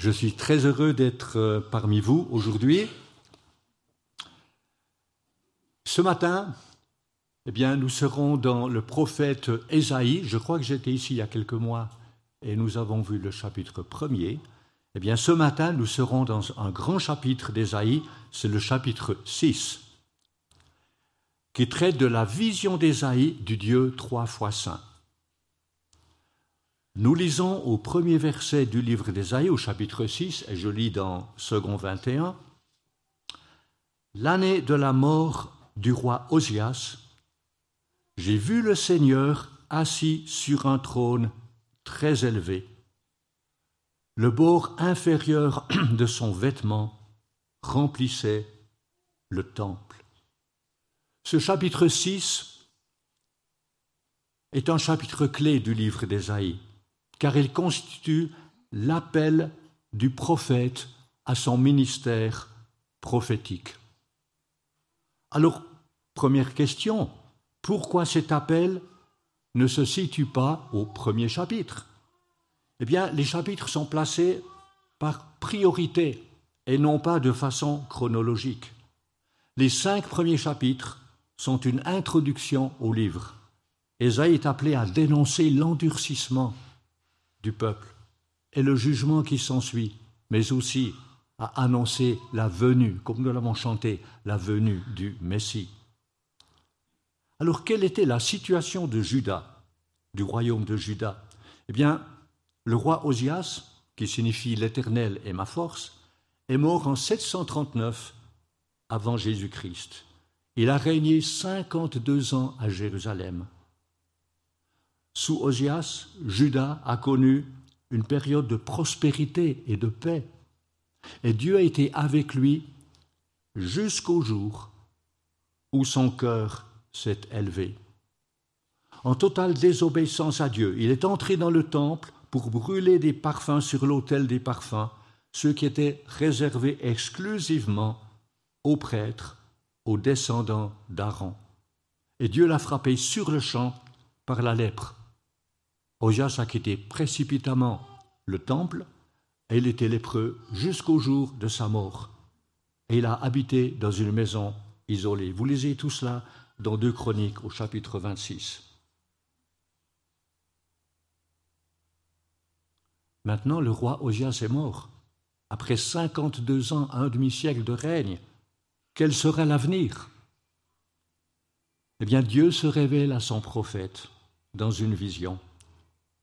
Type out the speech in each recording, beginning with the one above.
Je suis très heureux d'être euh, parmi vous aujourd'hui. Ce matin, eh bien, nous serons dans le prophète Ésaïe. Je crois que j'étais ici il y a quelques mois et nous avons vu le chapitre premier. Eh bien, ce matin, nous serons dans un grand chapitre d'Ésaïe, c'est le chapitre 6, qui traite de la vision d'Ésaïe du Dieu trois fois saint. Nous lisons au premier verset du livre d'Ésaïe, au chapitre 6, et je lis dans second 21, L'année de la mort du roi Osias, j'ai vu le Seigneur assis sur un trône très élevé. Le bord inférieur de son vêtement remplissait le temple. Ce chapitre 6 est un chapitre clé du livre d'Ésaïe car il constitue l'appel du prophète à son ministère prophétique. Alors, première question, pourquoi cet appel ne se situe pas au premier chapitre? Eh bien, les chapitres sont placés par priorité et non pas de façon chronologique. Les cinq premiers chapitres sont une introduction au livre. Esaïe est appelé à dénoncer l'endurcissement du peuple et le jugement qui s'ensuit, mais aussi à annoncer la venue, comme nous l'avons chanté, la venue du Messie. Alors quelle était la situation de Juda, du royaume de Juda? Eh bien, le roi Osias, qui signifie l'Éternel est ma force, est mort en 739 avant Jésus-Christ. Il a régné 52 ans à Jérusalem. Sous Osias, Judas a connu une période de prospérité et de paix. Et Dieu a été avec lui jusqu'au jour où son cœur s'est élevé. En totale désobéissance à Dieu, il est entré dans le temple pour brûler des parfums sur l'autel des parfums, ceux qui étaient réservés exclusivement aux prêtres, aux descendants d'Aaron. Et Dieu l'a frappé sur le champ par la lèpre. Osias a quitté précipitamment le temple et il était lépreux jusqu'au jour de sa mort. Et il a habité dans une maison isolée. Vous lisez tout cela dans 2 Chroniques au chapitre 26. Maintenant, le roi Osias est mort. Après 52 ans, un demi-siècle de règne, quel serait l'avenir? Eh bien, Dieu se révèle à son prophète dans une vision.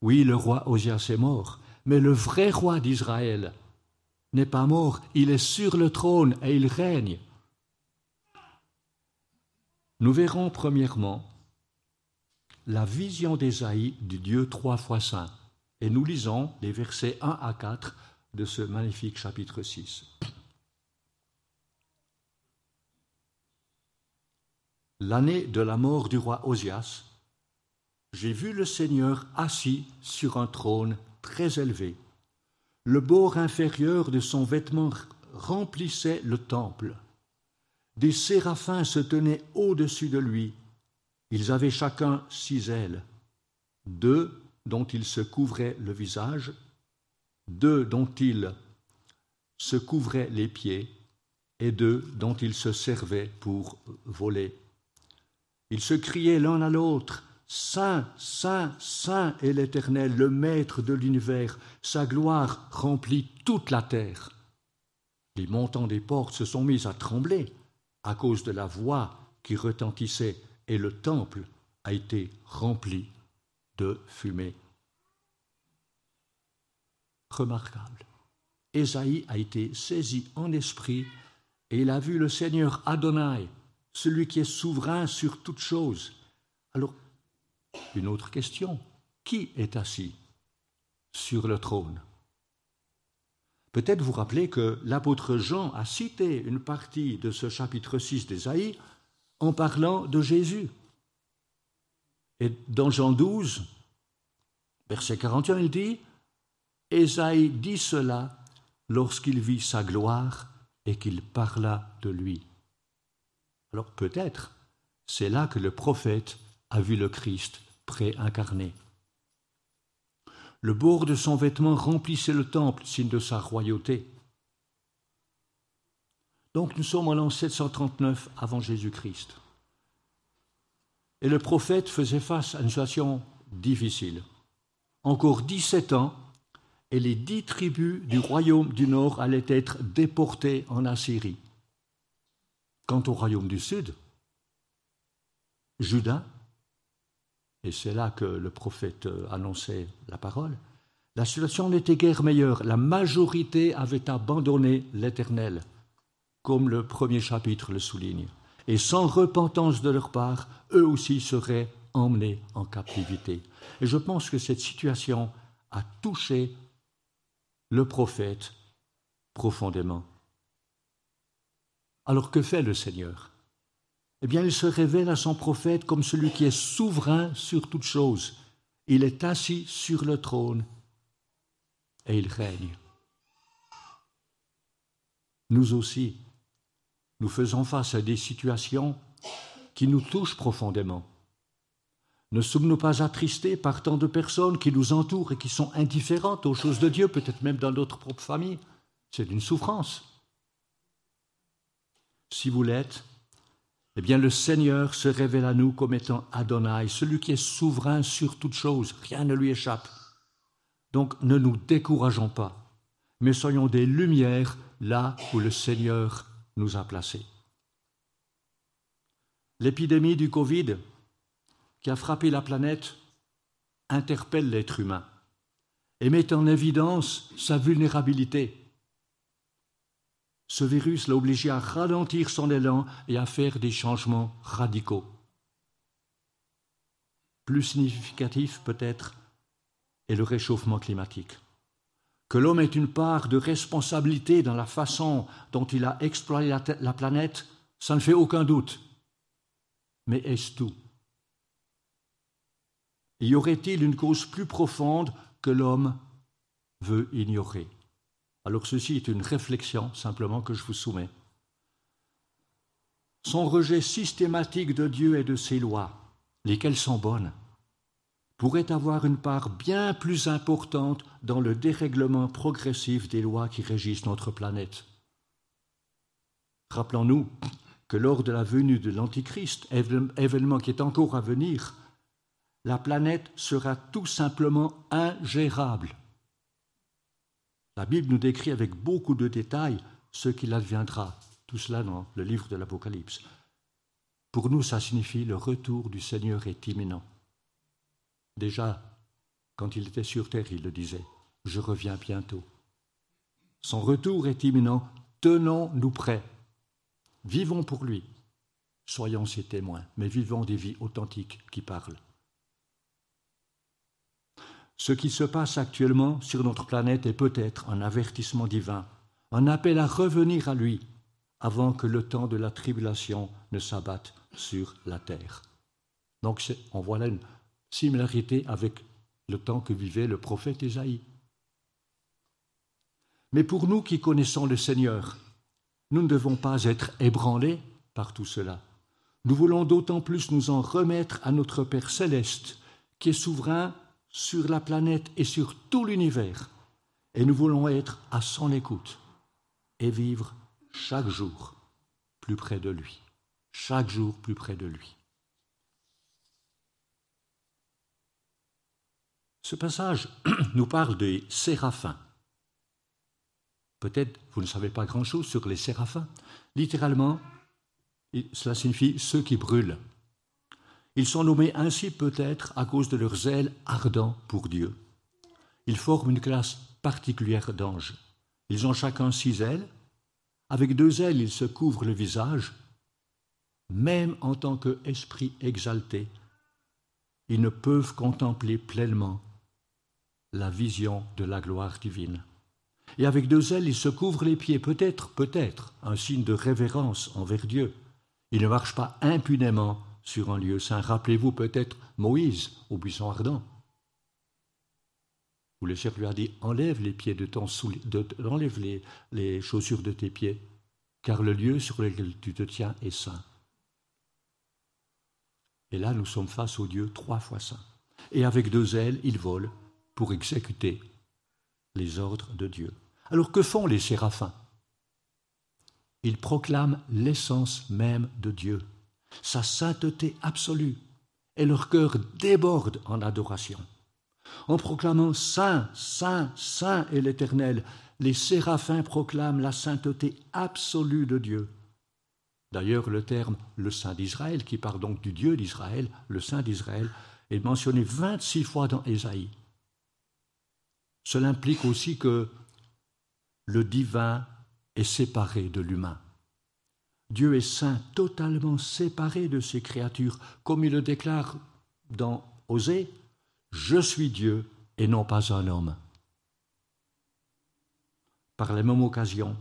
Oui, le roi Osias est mort, mais le vrai roi d'Israël n'est pas mort, il est sur le trône et il règne. Nous verrons premièrement la vision d'Ésaïe du Dieu trois fois saint, et nous lisons les versets 1 à 4 de ce magnifique chapitre 6. L'année de la mort du roi Osias, j'ai vu le Seigneur assis sur un trône très élevé. Le bord inférieur de son vêtement remplissait le temple. Des séraphins se tenaient au-dessus de lui. Ils avaient chacun six ailes, deux dont ils se couvraient le visage, deux dont ils se couvraient les pieds, et deux dont ils se servaient pour voler. Ils se criaient l'un à l'autre, Saint, Saint, Saint est l'Éternel, le Maître de l'univers. Sa gloire remplit toute la terre. Les montants des portes se sont mis à trembler à cause de la voix qui retentissait et le temple a été rempli de fumée. Remarquable. Ésaïe a été saisi en esprit et il a vu le Seigneur Adonai, celui qui est souverain sur toutes choses. Alors une autre question. Qui est assis sur le trône? Peut-être vous rappelez que l'apôtre Jean a cité une partie de ce chapitre 6 d'Ésaïe en parlant de Jésus. Et dans Jean 12, verset 41, il dit Ésaïe dit cela lorsqu'il vit sa gloire et qu'il parla de lui. Alors peut-être c'est là que le prophète a vu le Christ préincarné. Le bord de son vêtement remplissait le temple, signe de sa royauté. Donc nous sommes en l'an 739 avant Jésus-Christ. Et le prophète faisait face à une situation difficile. Encore 17 ans, et les dix tribus du royaume du nord allaient être déportées en Assyrie. Quant au royaume du sud, Judas, et c'est là que le prophète annonçait la parole, la situation n'était guère meilleure. La majorité avait abandonné l'Éternel, comme le premier chapitre le souligne. Et sans repentance de leur part, eux aussi seraient emmenés en captivité. Et je pense que cette situation a touché le prophète profondément. Alors que fait le Seigneur? Eh bien, il se révèle à son prophète comme celui qui est souverain sur toute chose. Il est assis sur le trône et il règne. Nous aussi, nous faisons face à des situations qui nous touchent profondément. Ne sommes-nous pas attristés par tant de personnes qui nous entourent et qui sont indifférentes aux choses de Dieu, peut-être même dans notre propre famille? C'est une souffrance. Si vous l'êtes, eh bien le Seigneur se révèle à nous comme étant Adonai, celui qui est souverain sur toute chose, rien ne lui échappe. Donc ne nous décourageons pas, mais soyons des lumières là où le Seigneur nous a placés. L'épidémie du Covid qui a frappé la planète interpelle l'être humain et met en évidence sa vulnérabilité. Ce virus l'a obligé à ralentir son élan et à faire des changements radicaux. Plus significatif peut-être est le réchauffement climatique. Que l'homme ait une part de responsabilité dans la façon dont il a exploité la, la planète, ça ne fait aucun doute. Mais est-ce tout? Y aurait-il une cause plus profonde que l'homme veut ignorer? Alors ceci est une réflexion simplement que je vous soumets. Son rejet systématique de Dieu et de ses lois, lesquelles sont bonnes, pourrait avoir une part bien plus importante dans le dérèglement progressif des lois qui régissent notre planète. Rappelons-nous que lors de la venue de l'Antichrist, événement qui est encore à venir, la planète sera tout simplement ingérable. La Bible nous décrit avec beaucoup de détails ce qu'il adviendra, tout cela dans le livre de l'Apocalypse. Pour nous, ça signifie le retour du Seigneur est imminent. Déjà, quand il était sur terre, il le disait, je reviens bientôt. Son retour est imminent, tenons-nous prêts. Vivons pour lui. Soyons ses témoins, mais vivons des vies authentiques qui parlent. Ce qui se passe actuellement sur notre planète est peut-être un avertissement divin, un appel à revenir à lui avant que le temps de la tribulation ne s'abatte sur la terre. Donc on voit là une similarité avec le temps que vivait le prophète Isaïe. Mais pour nous qui connaissons le Seigneur, nous ne devons pas être ébranlés par tout cela. Nous voulons d'autant plus nous en remettre à notre Père céleste, qui est souverain sur la planète et sur tout l'univers. Et nous voulons être à son écoute et vivre chaque jour plus près de lui. Chaque jour plus près de lui. Ce passage nous parle des séraphins. Peut-être vous ne savez pas grand-chose sur les séraphins. Littéralement, cela signifie ceux qui brûlent. Ils sont nommés ainsi peut-être à cause de leur zèle ardent pour Dieu. Ils forment une classe particulière d'anges. Ils ont chacun six ailes. Avec deux ailes, ils se couvrent le visage. Même en tant qu'esprit exalté, ils ne peuvent contempler pleinement la vision de la gloire divine. Et avec deux ailes, ils se couvrent les pieds, peut-être, peut-être, un signe de révérence envers Dieu. Ils ne marchent pas impunément sur un lieu saint. Rappelez-vous peut-être Moïse au buisson ardent, où le Seigneur lui a dit Enlève les pieds de ton enlève les, les chaussures de tes pieds, car le lieu sur lequel tu te tiens est saint. Et là, nous sommes face au Dieu trois fois saint. Et avec deux ailes, il vole pour exécuter les ordres de Dieu. Alors que font les séraphins? Ils proclament l'essence même de Dieu, sa sainteté absolue, et leur cœur déborde en adoration. En proclamant Saint, Saint, Saint est l'Éternel, les séraphins proclament la sainteté absolue de Dieu. D'ailleurs, le terme le Saint d'Israël, qui part donc du Dieu d'Israël, le Saint d'Israël, est mentionné 26 fois dans Ésaïe. Cela implique aussi que le divin est séparé de l'humain. Dieu est saint, totalement séparé de ses créatures, comme il le déclare dans Osée, Je suis Dieu et non pas un homme. Par la même occasion,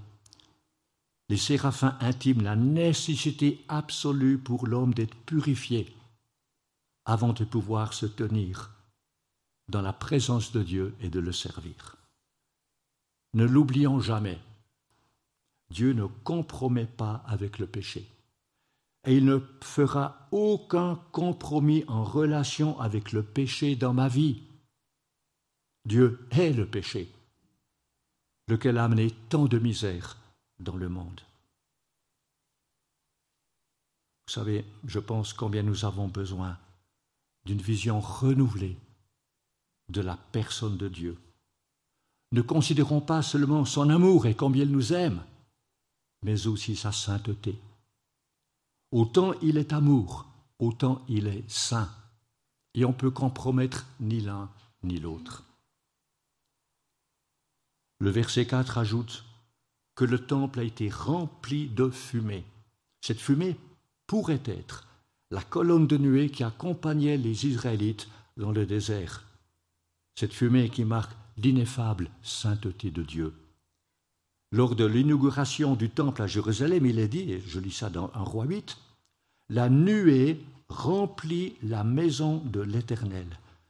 les séraphins intiment la nécessité absolue pour l'homme d'être purifié avant de pouvoir se tenir dans la présence de Dieu et de le servir. Ne l'oublions jamais, Dieu ne compromet pas avec le péché. Et il ne fera aucun compromis en relation avec le péché dans ma vie. Dieu est le péché, lequel a amené tant de misère dans le monde. Vous savez, je pense combien nous avons besoin d'une vision renouvelée de la personne de Dieu. Ne considérons pas seulement son amour et combien il nous aime, mais aussi sa sainteté. Autant il est amour, autant il est saint, et on peut compromettre ni l'un ni l'autre. Le verset 4 ajoute que le temple a été rempli de fumée. Cette fumée pourrait être la colonne de nuée qui accompagnait les Israélites dans le désert. Cette fumée qui marque l'ineffable sainteté de Dieu. Lors de l'inauguration du temple à Jérusalem, il est dit, et je lis ça dans un roi 8, la nuée remplit la maison de l'Éternel.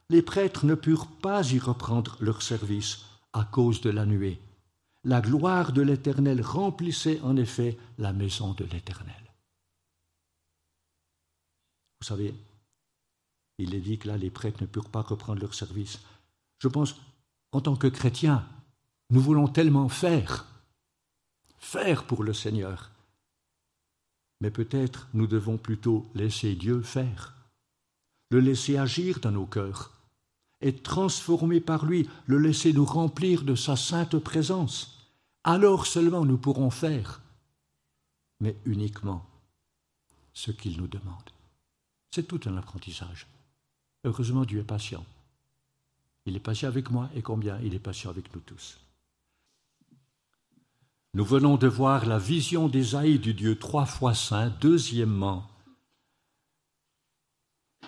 Les prêtres ne purent pas y reprendre leur service à cause de la nuée. La gloire de l'Éternel remplissait en effet la maison de l'Éternel. Vous savez, il est dit que là, les prêtres ne purent pas reprendre leur service. Je pense, en tant que chrétiens, nous voulons tellement faire faire pour le Seigneur. Mais peut-être nous devons plutôt laisser Dieu faire, le laisser agir dans nos cœurs, être transformés par lui, le laisser nous remplir de sa sainte présence. Alors seulement nous pourrons faire, mais uniquement ce qu'il nous demande. C'est tout un apprentissage. Heureusement, Dieu est patient. Il est patient avec moi et combien il est patient avec nous tous. Nous venons de voir la vision d'Ésaïe du Dieu trois fois saint. Deuxièmement,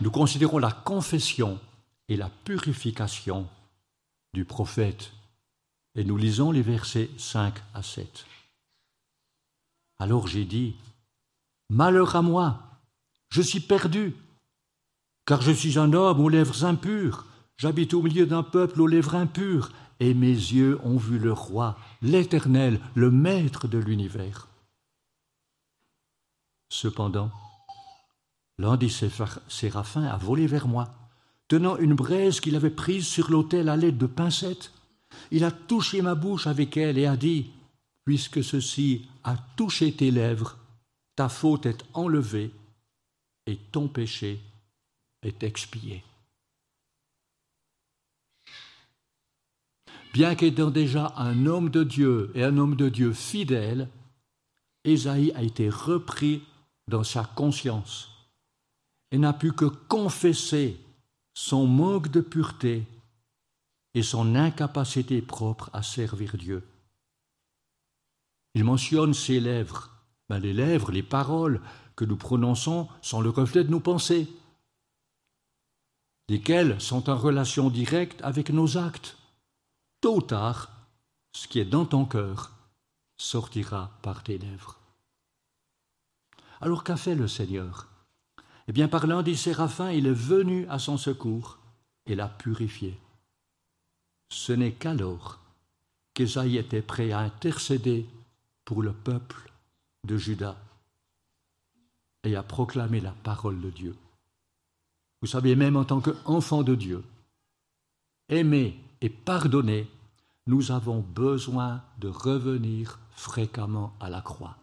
nous considérons la confession et la purification du prophète. Et nous lisons les versets 5 à 7. Alors j'ai dit, Malheur à moi, je suis perdu, car je suis un homme aux lèvres impures, j'habite au milieu d'un peuple aux lèvres impures, et mes yeux ont vu le roi, l'Éternel, le Maître de l'univers. Cependant, l'un des séraphins a volé vers moi, tenant une braise qu'il avait prise sur l'autel à l'aide de pincettes. Il a touché ma bouche avec elle et a dit, Puisque ceci a touché tes lèvres, ta faute est enlevée et ton péché est expié. Bien qu'étant déjà un homme de Dieu et un homme de Dieu fidèle, Ésaïe a été repris dans sa conscience et n'a pu que confesser son manque de pureté et son incapacité propre à servir Dieu. Il mentionne ses lèvres. Ben, les lèvres, les paroles que nous prononçons sont le reflet de nos pensées, lesquelles sont en relation directe avec nos actes. Tôt ou tard, ce qui est dans ton cœur sortira par tes lèvres. Alors qu'a fait le Seigneur? Eh bien, par l'un des séraphins, il est venu à son secours et l'a purifié. Ce n'est qu'alors qu'Ésaïe était prêt à intercéder pour le peuple de Juda et à proclamer la parole de Dieu. Vous savez, même en tant qu'enfant de Dieu, aimer et pardonnés, nous avons besoin de revenir fréquemment à la croix.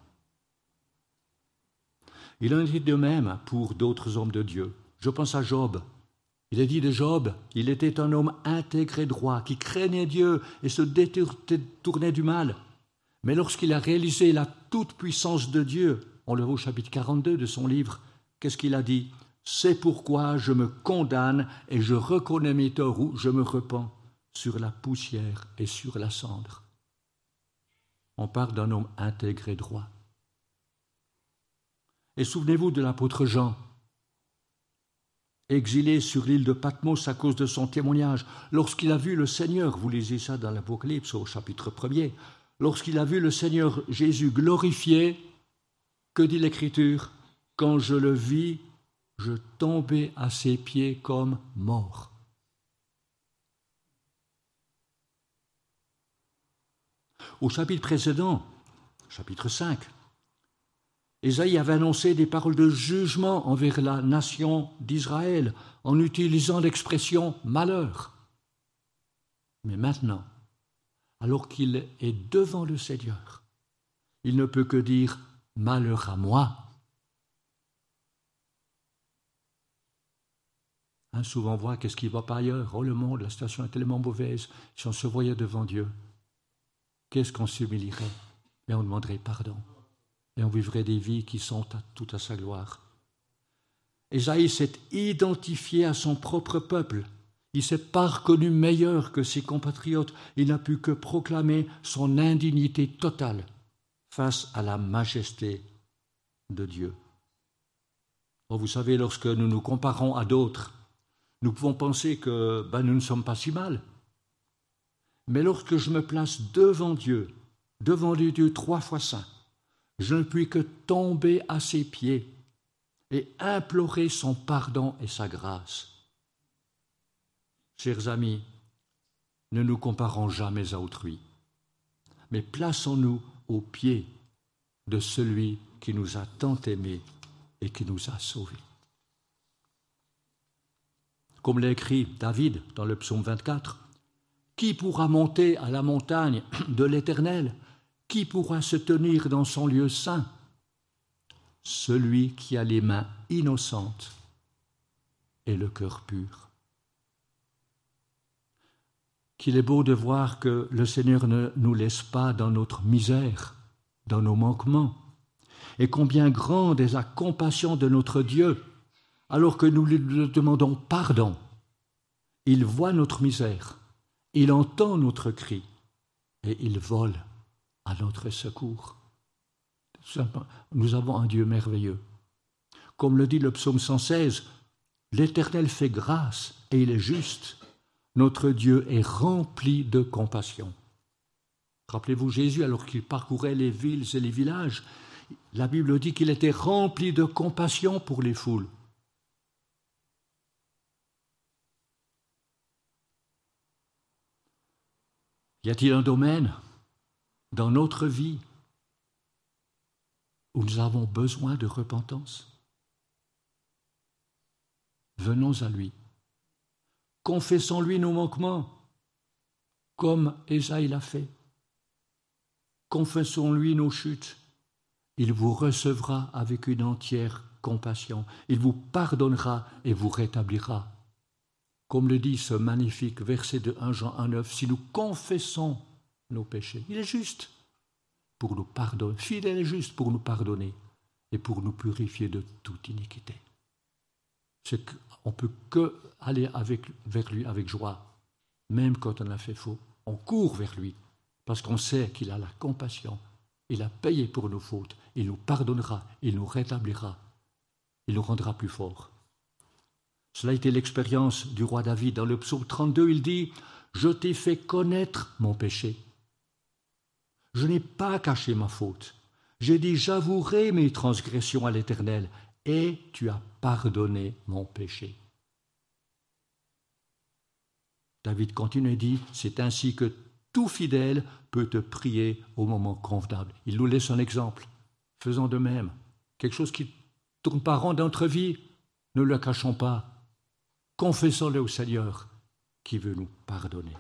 Il en est de même pour d'autres hommes de Dieu. Je pense à Job. Il est dit de Job, il était un homme intégré droit, qui craignait Dieu et se détournait du mal. Mais lorsqu'il a réalisé la toute-puissance de Dieu, on le voit au chapitre 42 de son livre, qu'est-ce qu'il a dit? C'est pourquoi je me condamne et je reconnais mes torts ou je me repens sur la poussière et sur la cendre. On parle d'un homme intégré droit. Et souvenez-vous de l'apôtre Jean, exilé sur l'île de Patmos à cause de son témoignage, lorsqu'il a vu le Seigneur, vous lisez ça dans l'Apocalypse au chapitre 1er, lorsqu'il a vu le Seigneur Jésus glorifié, que dit l'Écriture Quand je le vis, je tombais à ses pieds comme mort. Au chapitre précédent, chapitre 5, Ésaïe avait annoncé des paroles de jugement envers la nation d'Israël en utilisant l'expression malheur. Mais maintenant, alors qu'il est devant le Seigneur, il ne peut que dire malheur à moi. Hein, souvent on voit qu'est-ce qui va pas ailleurs. Oh le monde, la situation est tellement mauvaise. Si on se voyait devant Dieu, qu'est-ce qu'on s'humilierait? Et on demanderait pardon et on vivrait des vies qui sont à, tout à sa gloire. Ésaïe s'est identifié à son propre peuple. Il s'est pas reconnu meilleur que ses compatriotes. Il n'a pu que proclamer son indignité totale face à la majesté de Dieu. Oh, vous savez, lorsque nous nous comparons à d'autres, nous pouvons penser que ben, nous ne sommes pas si mal. Mais lorsque je me place devant Dieu, devant le Dieu trois fois saint, je ne puis que tomber à ses pieds et implorer son pardon et sa grâce. Chers amis, ne nous comparons jamais à autrui, mais plaçons-nous aux pieds de celui qui nous a tant aimés et qui nous a sauvés. Comme l'a écrit David dans le psaume 24, Qui pourra monter à la montagne de l'Éternel? Qui pourra se tenir dans son lieu saint? Celui qui a les mains innocentes et le cœur pur. Qu'il est beau de voir que le Seigneur ne nous laisse pas dans notre misère, dans nos manquements, et combien grande est la compassion de notre Dieu, alors que nous lui demandons pardon. Il voit notre misère, il entend notre cri, et il vole à notre secours. Nous avons un Dieu merveilleux. Comme le dit le psaume 116, l'Éternel fait grâce et il est juste. Notre Dieu est rempli de compassion. Rappelez-vous Jésus, alors qu'il parcourait les villes et les villages, la Bible dit qu'il était rempli de compassion pour les foules. Y a-t-il un domaine dans notre vie où nous avons besoin de repentance? Venons à lui. Confessons-lui nos manquements, comme Ésaïe l'a fait. Confessons-lui nos chutes. Il vous recevra avec une entière compassion. Il vous pardonnera et vous rétablira. Comme le dit ce magnifique verset de 1 Jean 1,9, si nous confessons nos péchés. Il est juste pour nous pardonner, fidèle et juste pour nous pardonner et pour nous purifier de toute iniquité. C'est qu'on ne peut que aller vers lui avec joie, même quand on a fait faux. On court vers lui parce qu'on sait qu'il a la compassion. Il a payé pour nos fautes. Il nous pardonnera. Il nous rétablira. Il nous rendra plus forts. Cela a été l'expérience du roi David. Dans le psaume 32, il dit Je t'ai fait connaître mon péché je n'ai pas caché ma faute. J'ai dit, j'avouerai mes transgressions à l'Éternel, et tu as pardonné mon péché. David continue et dit, c'est ainsi que tout fidèle peut te prier au moment convenable. Il nous laisse un exemple. Faisons de même. Quelque chose qui tourne pas rond dans notre vie, ne le cachons pas. Confessons-le au Seigneur qui veut nous pardonner.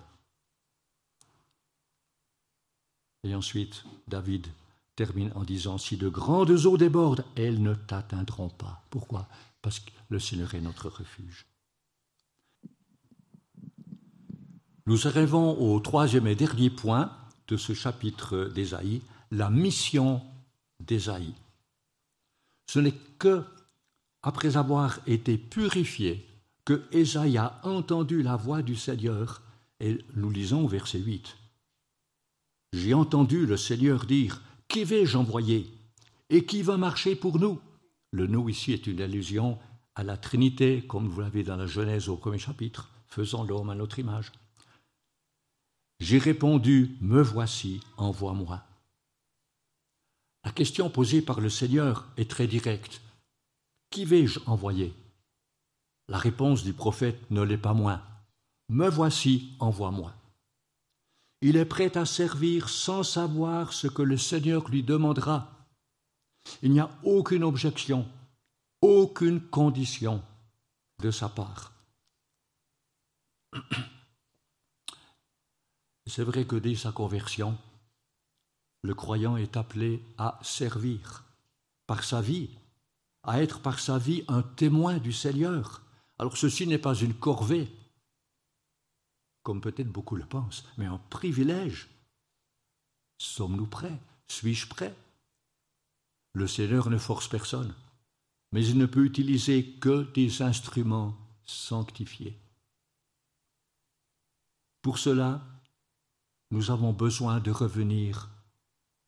Et ensuite, David termine en disant, si de grandes eaux débordent, elles ne t'atteindront pas. Pourquoi? Parce que le Seigneur est notre refuge. Nous arrivons au troisième et dernier point de ce chapitre d'Ésaïe, la mission d'Ésaïe. Ce n'est que après avoir été purifié que Ésaïe a entendu la voix du Seigneur, et nous lisons au verset 8. J'ai entendu le Seigneur dire Qui vais-je envoyer? Et qui va marcher pour nous Le nous ici est une allusion à la Trinité, comme vous l'avez dans la Genèse au premier chapitre, faisant l'homme à notre image. J'ai répondu Me voici, envoie-moi. La question posée par le Seigneur est très directe. Qui vais-je envoyer? La réponse du prophète ne l'est pas moins. Me voici, envoie-moi. Il est prêt à servir sans savoir ce que le Seigneur lui demandera. Il n'y a aucune objection, aucune condition de sa part. C'est vrai que dès sa conversion, le croyant est appelé à servir par sa vie, à être par sa vie un témoin du Seigneur. Alors ceci n'est pas une corvée, comme peut-être beaucoup le pensent, mais un privilège. Sommes-nous prêts? Suis-je prêt? Le Seigneur ne force personne, mais il ne peut utiliser que des instruments sanctifiés. Pour cela, nous avons besoin de revenir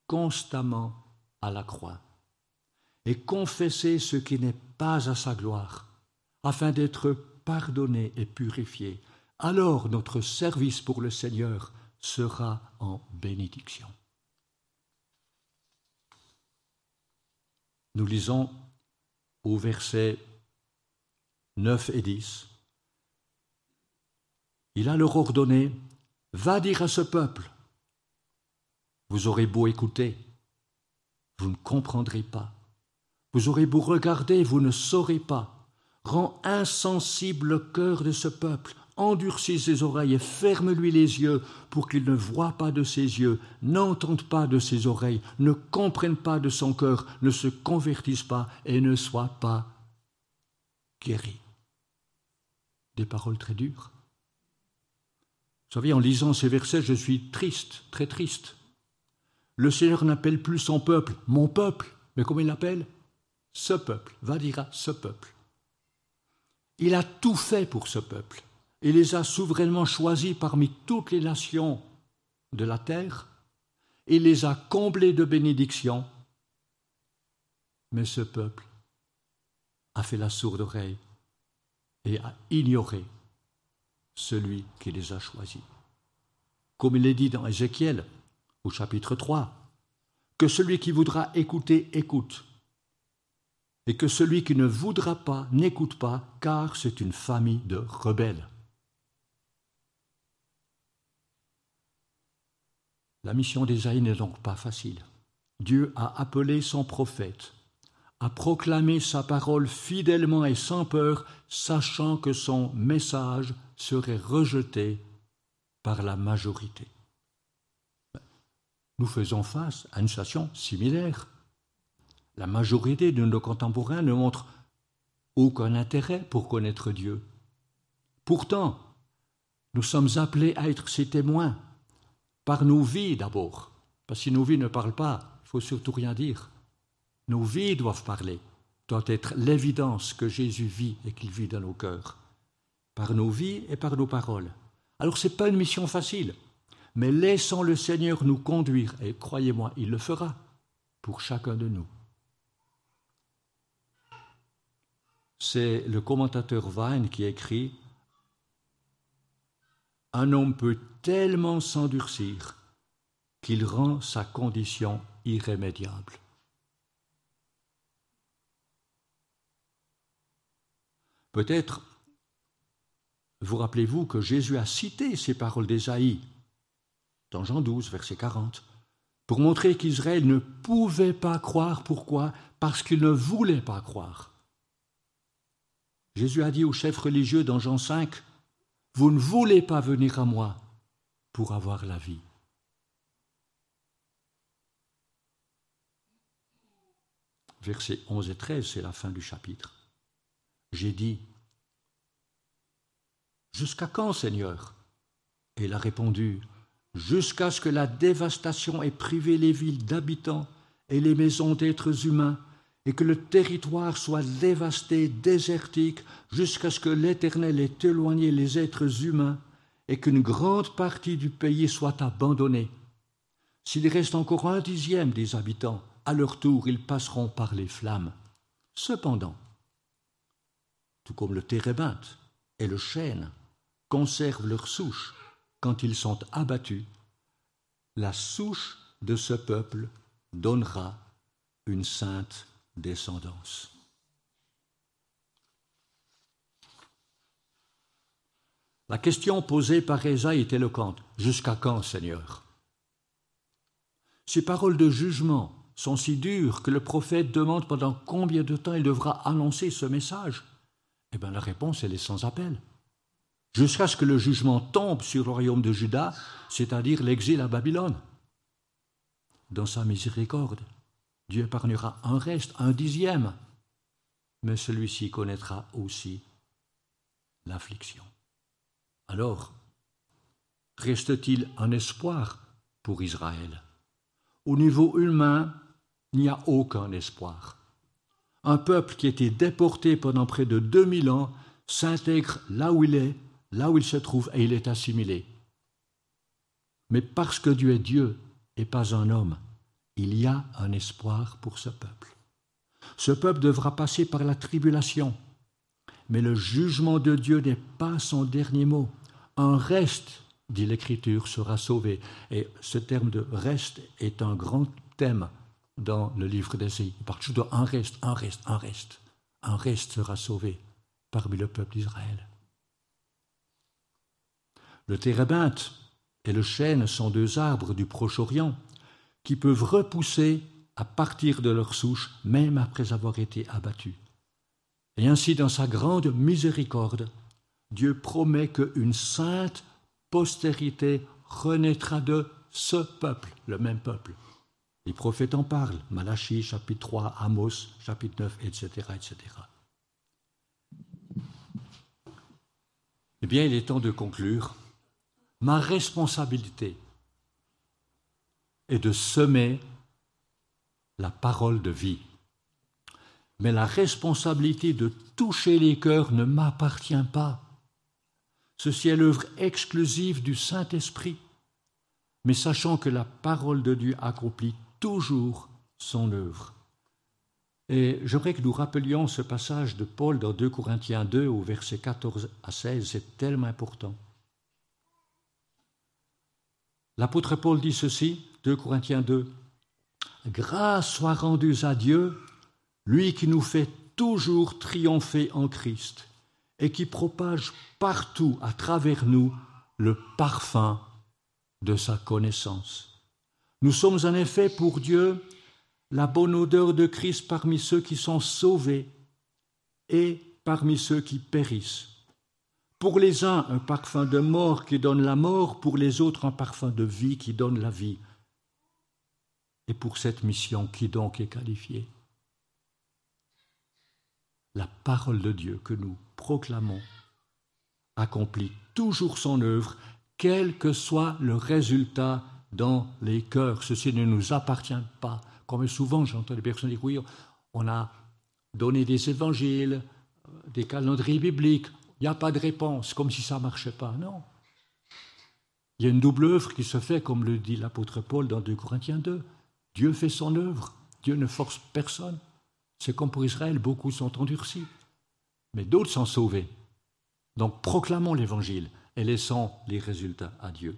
constamment à la croix et confesser ce qui n'est pas à sa gloire, afin d'être pardonné et purifié. Alors notre service pour le Seigneur sera en bénédiction. Nous lisons au verset 9 et 10. Il a leur ordonné, va dire à ce peuple, vous aurez beau écouter, vous ne comprendrez pas. Vous aurez beau regarder, vous ne saurez pas. Rends insensible le cœur de ce peuple, endurcis ses oreilles et ferme-lui les yeux pour qu'il ne voie pas de ses yeux, n'entende pas de ses oreilles, ne comprenne pas de son cœur, ne se convertisse pas et ne soit pas guéri. Des paroles très dures. Vous savez, en lisant ces versets, je suis triste, très triste. Le Seigneur n'appelle plus son peuple mon peuple, mais comment il l'appelle? Ce peuple, va dire ce peuple. Il a tout fait pour ce peuple. Il les a souverainement choisis parmi toutes les nations de la terre. Il les a comblés de bénédictions. Mais ce peuple a fait la sourde oreille et a ignoré celui qui les a choisis. Comme il est dit dans Ézéchiel, au chapitre 3, que celui qui voudra écouter écoute, et que celui qui ne voudra pas n'écoute pas, car c'est une famille de rebelles. La mission d'Ésaïe n'est donc pas facile. Dieu a appelé son prophète à proclamer sa parole fidèlement et sans peur, sachant que son message serait rejeté par la majorité nous faisons face à une situation similaire. La majorité de nos contemporains ne montre aucun intérêt pour connaître Dieu. Pourtant, nous sommes appelés à être ses témoins, par nos vies d'abord, parce que si nos vies ne parlent pas, il faut surtout rien dire. Nos vies doivent parler, doit être l'évidence que Jésus vit et qu'il vit dans nos cœurs, par nos vies et par nos paroles. Alors ce n'est pas une mission facile mais laissons le Seigneur nous conduire, et croyez-moi, il le fera pour chacun de nous. C'est le commentateur Vine qui écrit Un homme peut tellement s'endurcir qu'il rend sa condition irrémédiable. Peut-être vous rappelez-vous que Jésus a cité ces paroles d'Ésaïe dans Jean 12, verset 40, pour montrer qu'Israël ne pouvait pas croire. Pourquoi? Parce qu'il ne voulait pas croire. Jésus a dit aux chefs religieux dans Jean 5, Vous ne voulez pas venir à moi pour avoir la vie. Versets 11 et 13, c'est la fin du chapitre. J'ai dit, Jusqu'à quand, Seigneur? Et il a répondu, Jusqu'à ce que la dévastation ait privé les villes d'habitants et les maisons d'êtres humains et que le territoire soit dévasté, désertique, jusqu'à ce que l'Éternel ait éloigné les êtres humains, et qu'une grande partie du pays soit abandonnée. S'il reste encore un dixième des habitants, à leur tour ils passeront par les flammes. Cependant, tout comme le térébinthe et le chêne conservent leur souche quand ils sont abattus, la souche de ce peuple donnera une sainte descendance. La question posée par Ésaïe est éloquente. Jusqu'à quand, Seigneur? Ces paroles de jugement sont si dures que le prophète demande pendant combien de temps il devra annoncer ce message? Eh bien, la réponse, elle est sans appel. Jusqu'à ce que le jugement tombe sur le royaume de Juda, c'est-à-dire l'exil à Babylone. Dans sa miséricorde, Dieu épargnera un reste, un dixième, mais celui-ci connaîtra aussi l'affliction. Alors, reste-t-il un espoir pour Israël? Au niveau humain, il n'y a aucun espoir. Un peuple qui était déporté pendant près de 2000 ans s'intègre là où il est, là où il se trouve, et il est assimilé. Mais parce que Dieu est Dieu et pas un homme, il y a un espoir pour ce peuple. Ce peuple devra passer par la tribulation, mais le jugement de Dieu n'est pas son dernier mot. Un reste, dit l'Écriture, sera sauvé. Et ce terme de reste est un grand thème dans le livre d'Ésaïe. Il parle toujours reste, un reste, un reste. Un reste sera sauvé parmi le peuple d'Israël. Le térébinthe et le chêne sont deux arbres du Proche-Orient qui peuvent repousser à partir de leur souche même après avoir été abattus. Et ainsi, dans sa grande miséricorde, Dieu promet qu'une sainte postérité renaîtra de ce peuple, le même peuple. Les prophètes en parlent, Malachie chapitre 3, Amos chapitre 9, etc., etc. Eh bien, il est temps de conclure. Ma responsabilité est de semer la parole de vie. Mais la responsabilité de toucher les cœurs ne m'appartient pas. Ceci est l'œuvre exclusive du Saint-Esprit. Mais sachant que la parole de Dieu accomplit toujours son œuvre. Et j'aimerais que nous rappelions ce passage de Paul dans 2 Corinthiens 2 au verset 14 à 16, c'est tellement important. L'apôtre Paul dit ceci, 2 Corinthiens 2, Grâce soit rendue à Dieu, lui qui nous fait toujours triompher en Christ et qui propage partout à travers nous le parfum de sa connaissance. Nous sommes en effet pour Dieu la bonne odeur de Christ parmi ceux qui sont sauvés et parmi ceux qui périssent. Pour les uns, un parfum de mort qui donne la mort, pour les autres, un parfum de vie qui donne la vie. Et pour cette mission, qui donc est qualifiée La parole de Dieu que nous proclamons accomplit toujours son œuvre, quel que soit le résultat dans les cœurs. Ceci ne nous appartient pas. Comme souvent, j'entends des personnes dire, oui, on a donné des évangiles, des calendriers bibliques, il n'y a pas de réponse, comme si ça ne marchait pas. Non. Il y a une double œuvre qui se fait, comme le dit l'apôtre Paul dans 2 Corinthiens 2. Dieu fait son œuvre, Dieu ne force personne. C'est comme pour Israël, beaucoup sont endurcis, mais d'autres sont sauvés. Donc proclamons l'Évangile et laissons les résultats à Dieu.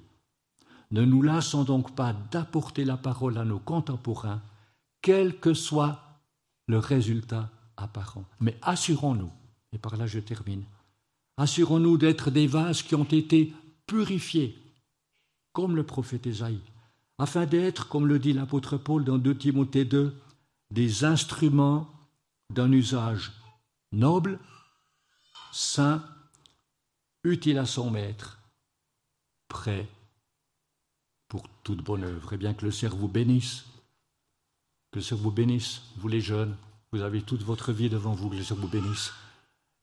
Ne nous lassons donc pas d'apporter la parole à nos contemporains, quel que soit le résultat apparent. Mais assurons-nous, et par là je termine, assurons-nous d'être des vases qui ont été purifiés, comme le prophète Ésaïe, afin d'être, comme le dit l'apôtre Paul dans 2 Timothée 2, des instruments d'un usage noble, saint, utile à son maître, prêt pour toute bonne œuvre. Et bien que le Seigneur vous bénisse, que le Seigneur vous bénisse, vous les jeunes, Vous avez toute votre vie devant vous, que le Seigneur vous bénisse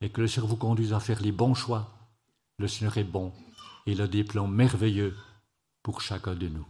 et que le Seigneur vous conduise à faire les bons choix. Le Seigneur est bon et il a des plans merveilleux pour chacun de nous.